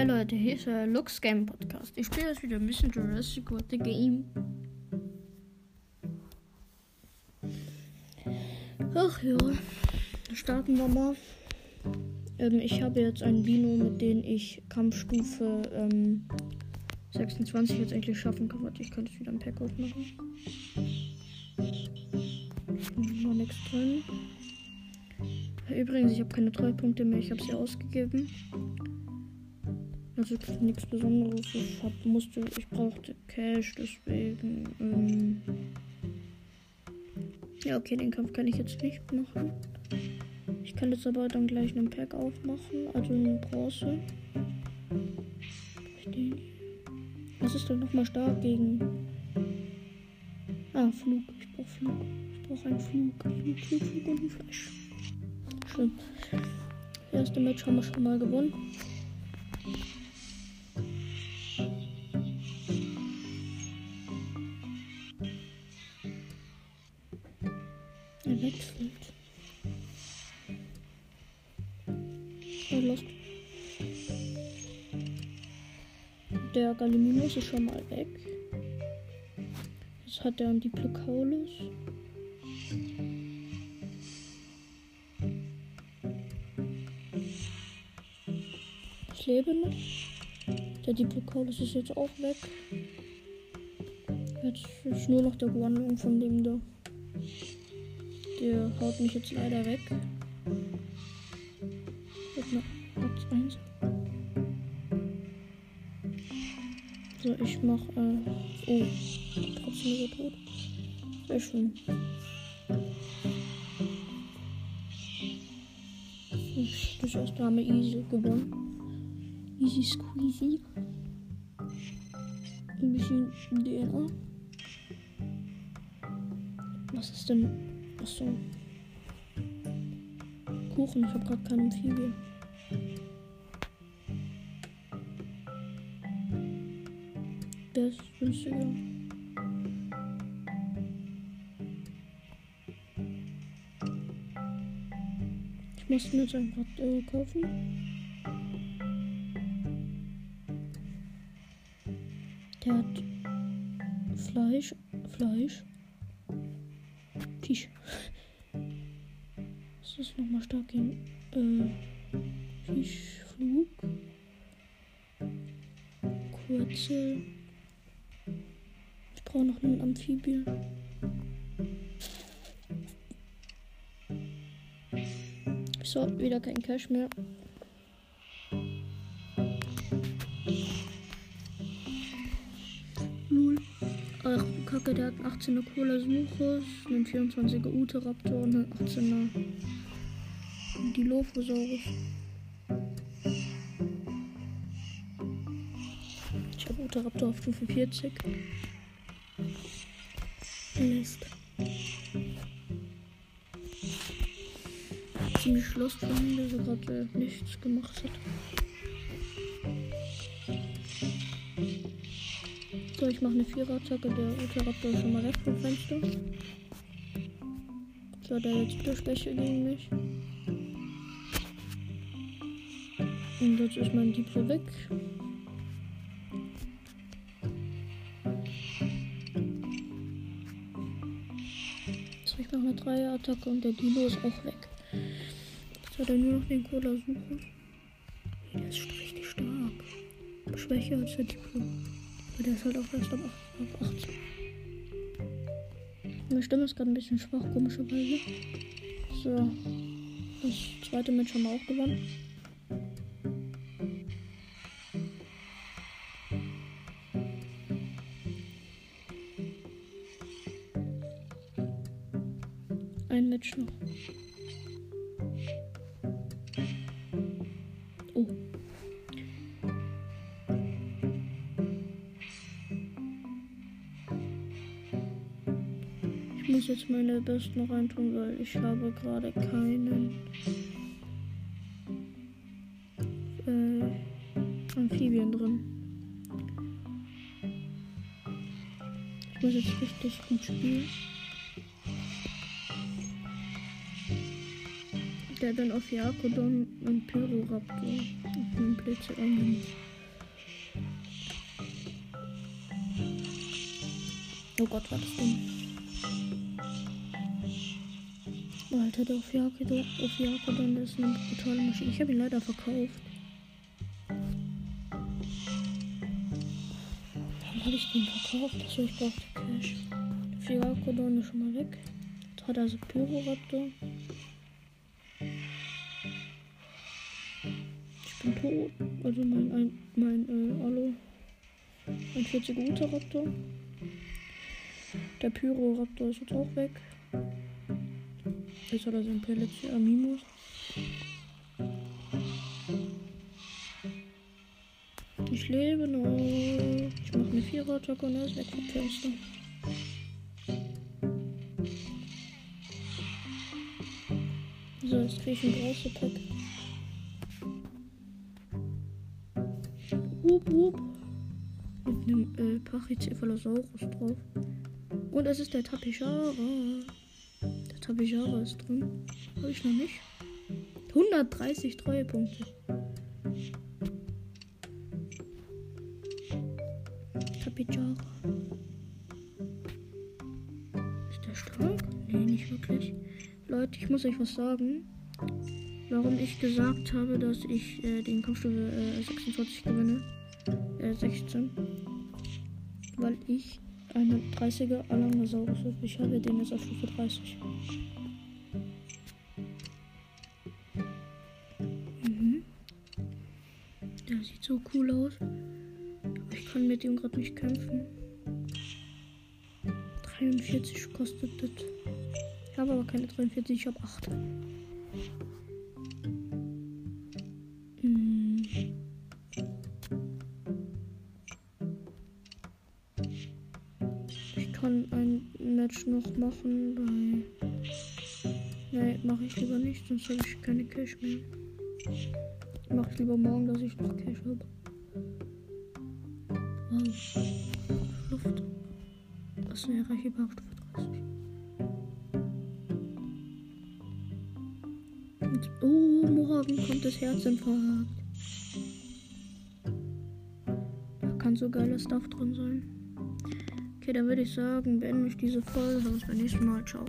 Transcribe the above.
Hey Leute, hier ist der Lux Game Podcast. Ich spiele jetzt wieder ein bisschen Jurassic World The Game. Ach ja, starten wir mal. Ähm, ich habe jetzt ein Dino, mit dem ich Kampfstufe ähm, 26 jetzt endlich schaffen kann. Warte, ich könnte es wieder ein Pack aufmachen. Noch nichts drin. Übrigens, ich habe keine Treupunkte mehr, ich habe sie ausgegeben. Also nichts Besonderes. Ich hab, musste, ich brauchte Cash, deswegen. Ähm ja, okay, den Kampf kann ich jetzt nicht machen. Ich kann jetzt aber dann gleich einen Pack aufmachen, also eine Bronze. Was ist denn nochmal stark gegen? Ah, Flug. Ich brauche Flug. Ich brauche einen Flug. Flug, Flug, Flug und ein Fleisch. Schön. Das erste Match haben wir schon mal gewonnen. Er wechselt. Er lost. Der Gallimimus ist schon mal weg. Jetzt hat er einen Diplocaulus. Ich lebe noch. Der Diplocaulus ist jetzt auch weg. Jetzt ist nur noch der Guanlong von dem da. Der haut mich jetzt leider weg. Platz 1. So, ich mach. Äh, oh, trotzdem ist er tot. Sehr schön. Das erste haben wir easy gewonnen. Easy squeezy. Ein bisschen DNA. Was ist denn? Achso. Kuchen, ich habe gerade keine Amphibie. Der ist günstiger. Ich muss mir jetzt einfach äh, kaufen. Der hat Fleisch, Fleisch, Fisch. Das ist nochmal stark gegen äh, Fischflug. Kurze. Ich brauche noch einen Amphibien. So, wieder kein Cash mehr. Ach, Kacke, der hat einen 18er Cola Suchus, einen 24er Uteraptor und einen 18er Dilophosaurus. Ich habe Uteraptor auf Stufe 40. Lässt. Ziemlich schloss von ihm, dass er gerade äh, nichts gemacht hat. So, ich mache eine Vierer-Attacke. Der Uteraptor ist schon mal weg vom Fenster. So, der jetzt wieder gegen mich. Und jetzt ist mein Diplo weg. So, ich mache eine Dreier-Attacke und der Dino ist auch weg. Jetzt hat er nur noch den Cola suchen. Der ist richtig stark. Schwächer als der Diplo. Aber der ist halt auch erst ab 18. Meine Stimme ist gerade ein bisschen schwach, komischerweise. So. Das zweite Match haben wir auch gewonnen. Ein Match noch. ich jetzt meine besten reintun, weil ich habe gerade keinen äh, Amphibien drin. Ich muss jetzt richtig gut spielen. Der dann auf Jakodon und Pyro Pyroraptor und den Blitze eingenommen. Oh Gott, war das dumm. Alter, der Ophiakodon, Ophiakodon ist eine brutale Maschine. Ich habe ihn leider verkauft. Warum habe ich den verkauft? Achso, ich brauchte Cash. Der Ophiakodon ist schon mal weg. Jetzt hat er also Pyroraptor. Ich bin tot. Also mein, ein, mein, äh, Allo. Ein 40er Uteraptor. Der Pyroraptor ist jetzt auch weg. Jetzt hat er sein Pellets Mimus. Ich lebe noch. Ich mache eine Vierer-Attacke und er ist weg vom Fenster. So, jetzt kriege ich ein großes Pack. Wup, wup. Mit einem äh, Pachycephalosaurus drauf. Und es ist der Tapichara. Der Tapichara ist drin. Habe ich noch nicht. 130 Treuepunkte. Tapichara. Ist der stark? Nee, nicht wirklich. Leute, ich muss euch was sagen. Warum ich gesagt habe, dass ich äh, den Kampfstufe äh, 26 gewinne. Äh, 16. Weil ich eine 30er Alangosaurus habe. Ich habe den jetzt auf Stufe 30. Mhm. Der sieht so cool aus. Ich kann mit ihm gerade nicht kämpfen. 43 kostet das. Ich habe aber keine 43, ich habe 8. Match noch machen bei. Nee, mache ich lieber nicht, sonst habe ich keine Cash mehr. Mache ich lieber morgen, dass ich noch Cash habe. Wow. Luft. Das ist eine reiche 30. Und, oh, morgen kommt das Herzinfarkt. Da kann so geiler Stuff drin sein. Okay, dann würde ich sagen, beende ich diese Folge. Bis beim nächsten Mal. Ciao.